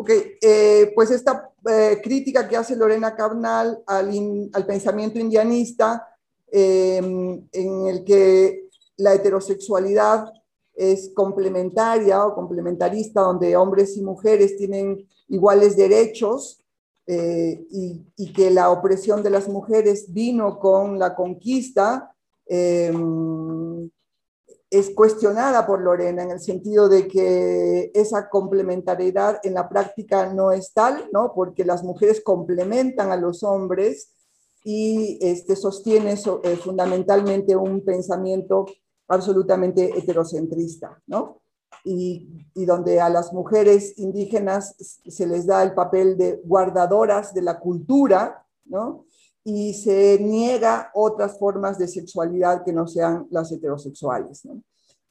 Ok, eh, pues esta eh, crítica que hace Lorena Carnal al, pensamiento indianista, eh, en el que la heterosexualidad es complementaria o complementarista, donde hombres y mujeres tienen iguales derechos eh, y, que la opresión de las mujeres vino con la conquista, em, es cuestionada por Lorena en el sentido de que esa complementariedad en la práctica no es tal, ¿no? porque las mujeres complementan a los hombres y este, sostiene eh, fundamentalmente un pensamiento absolutamente heterocentrista, ¿no? Y, donde a las mujeres indígenas se les da el papel de guardadoras de la cultura, ¿no? Y se niega otras formas de sexualidad que no sean las heterosexuales.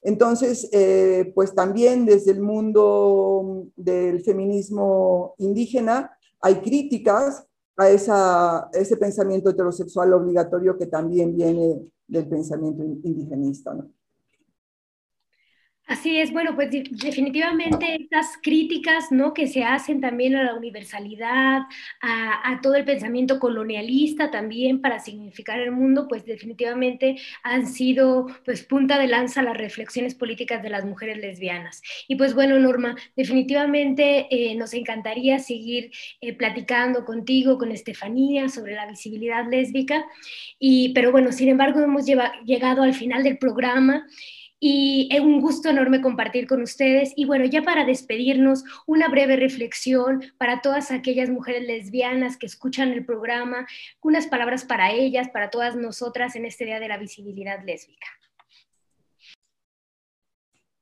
Entonces, eh, pues también desde el mundo del feminismo indígena hay críticas a, esa, ese pensamiento heterosexual obligatorio que también viene del pensamiento indigenista. Así es, bueno, pues definitivamente estas críticas, ¿no? Que se hacen también a la universalidad, a, todo el pensamiento colonialista también para significar el mundo, pues definitivamente han sido, pues, punta de lanza las reflexiones políticas de las mujeres lesbianas. Y pues bueno, Norma, definitivamente eh, nos encantaría seguir eh, platicando contigo, con Estefanía, sobre la visibilidad lésbica, y, pero bueno, sin embargo, hemos llegado al final del programa y es un gusto enorme compartir con ustedes. Y bueno, ya para despedirnos, una breve reflexión para todas aquellas mujeres lesbianas que escuchan el programa, unas palabras para ellas, para todas nosotras en este Día de la Visibilidad Lésbica.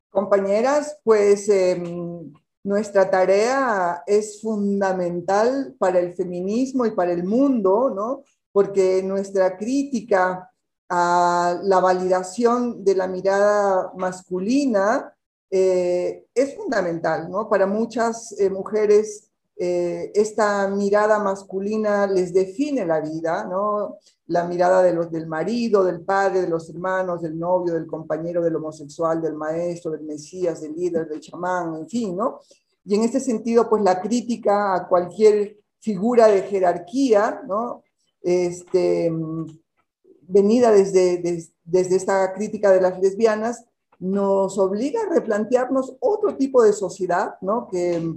Compañeras, pues em, nuestra tarea es fundamental para el feminismo y para el mundo, ¿no? Porque nuestra crítica a la validación de la mirada masculina eh, es fundamental, ¿no? Para muchas eh, mujeres eh, esta mirada masculina les define la vida, ¿no? La mirada de los, del marido, del padre, de los hermanos, del novio, del compañero, del homosexual, del maestro, del mesías, del líder, del chamán, en fin, ¿no? Y en este sentido, pues la crítica a cualquier figura de jerarquía, ¿no? Este, venida desde, desde, esta crítica de las lesbianas, nos obliga a replantearnos otro tipo de sociedad, ¿no? que,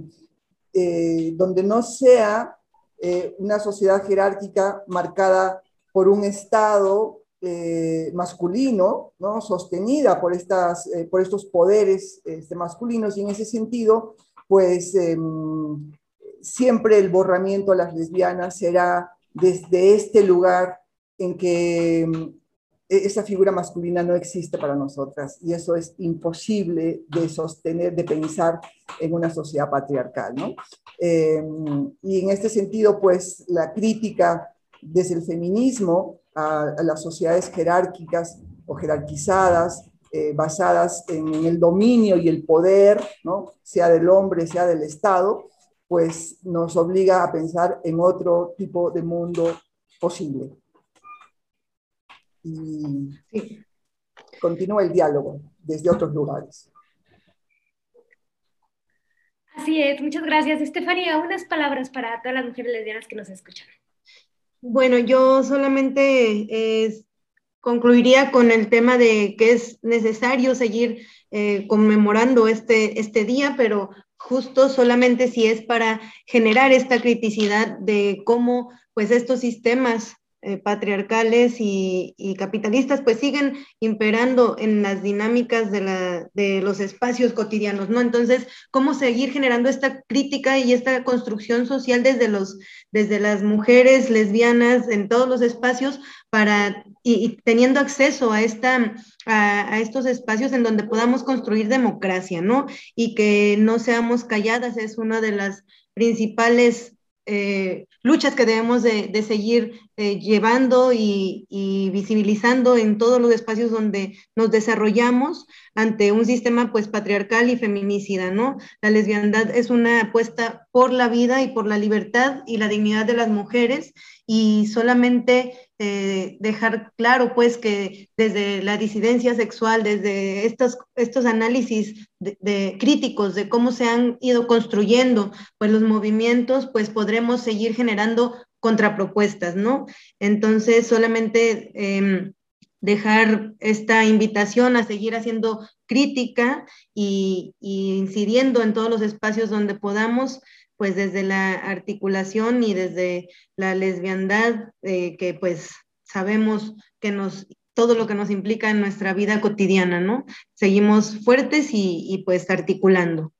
eh, donde no sea eh, una sociedad jerárquica marcada por un Estado eh, masculino, ¿no? sostenida por, estas, por estos poderes este, masculinos, y en ese sentido, pues em, siempre el borramiento a las lesbianas será desde este lugar en que mm, e-, esa figura masculina no existe para nosotras y eso es imposible de sostener, de pensar en una sociedad patriarcal. ¿no? Em, y en este sentido, pues la crítica desde el feminismo a, las sociedades jerárquicas o jerarquizadas, eh, basadas en, el dominio y el poder, ¿no? sea del hombre, sea del Estado, pues nos obliga a pensar en otro tipo de mundo posible y continúa el diálogo desde otros lugares. Así es, muchas gracias. Estefanía, unas palabras para todas las mujeres lesbianas que nos escuchan. Bueno, yo solamente eh, concluiría con el tema de que es necesario seguir eh, conmemorando este, este día, pero justo solamente si es para generar esta criticidad de cómo pues estos sistemas eh, patriarcales y, capitalistas, pues siguen imperando en las dinámicas de, la, de, los espacios cotidianos, ¿no? Entonces, ¿cómo seguir generando esta crítica y esta construcción social desde, los, desde las mujeres lesbianas en todos los espacios para, y, teniendo acceso a, esta, a, a, estos espacios en donde podamos construir democracia, ¿no? Y que no seamos calladas, es una de las principales eh, luchas que debemos de, seguir eh, llevando y, visibilizando en todos los espacios donde nos desarrollamos ante un sistema pues patriarcal y feminicida, ¿no? La lesbiandad es una apuesta por la vida y por la libertad y la dignidad de las mujeres y solamente eh, dejar claro pues que desde la disidencia sexual, desde estos, estos análisis de, críticos de cómo se han ido construyendo pues los movimientos, pues podremos seguir generando contrapropuestas, ¿no? Entonces solamente em, dejar esta invitación a seguir haciendo crítica y, incidiendo en todos los espacios donde podamos, pues desde la articulación y desde la lesbiandad, eh, que pues sabemos que nos todo lo que nos implica en nuestra vida cotidiana, ¿no? Seguimos fuertes y, y pues articulando.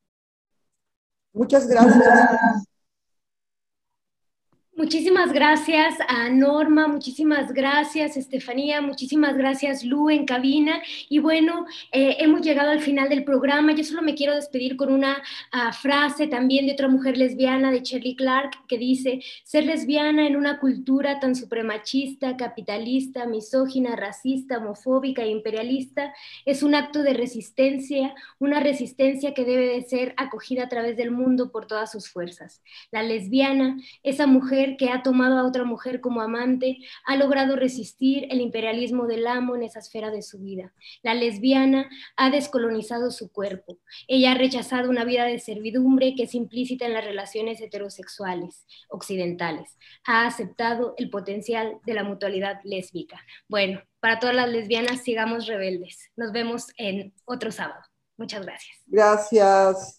Muchas gracias. Muchísimas gracias a Norma, muchísimas gracias Estefanía, muchísimas gracias Lu en cabina. Y bueno, eh, hemos llegado al final del programa. Yo solo me quiero despedir con una ah, frase también de otra mujer lesbiana, de Shirley Clark, que dice, ser lesbiana en una cultura tan supremachista, capitalista, misógina, racista, homofóbica e imperialista es un acto de resistencia, una resistencia que debe de ser acogida a través del mundo por todas sus fuerzas. La lesbiana, esa mujer que ha tomado a otra mujer como amante ha logrado resistir el imperialismo del amo en esa esfera de su vida. La lesbiana ha descolonizado su cuerpo. Ella ha rechazado una vida de servidumbre que es implícita en las relaciones heterosexuales occidentales. Ha aceptado el potencial de la mutualidad lésbica. Bueno, para todas las lesbianas, sigamos rebeldes. Nos vemos en otro sábado. Muchas gracias. Gracias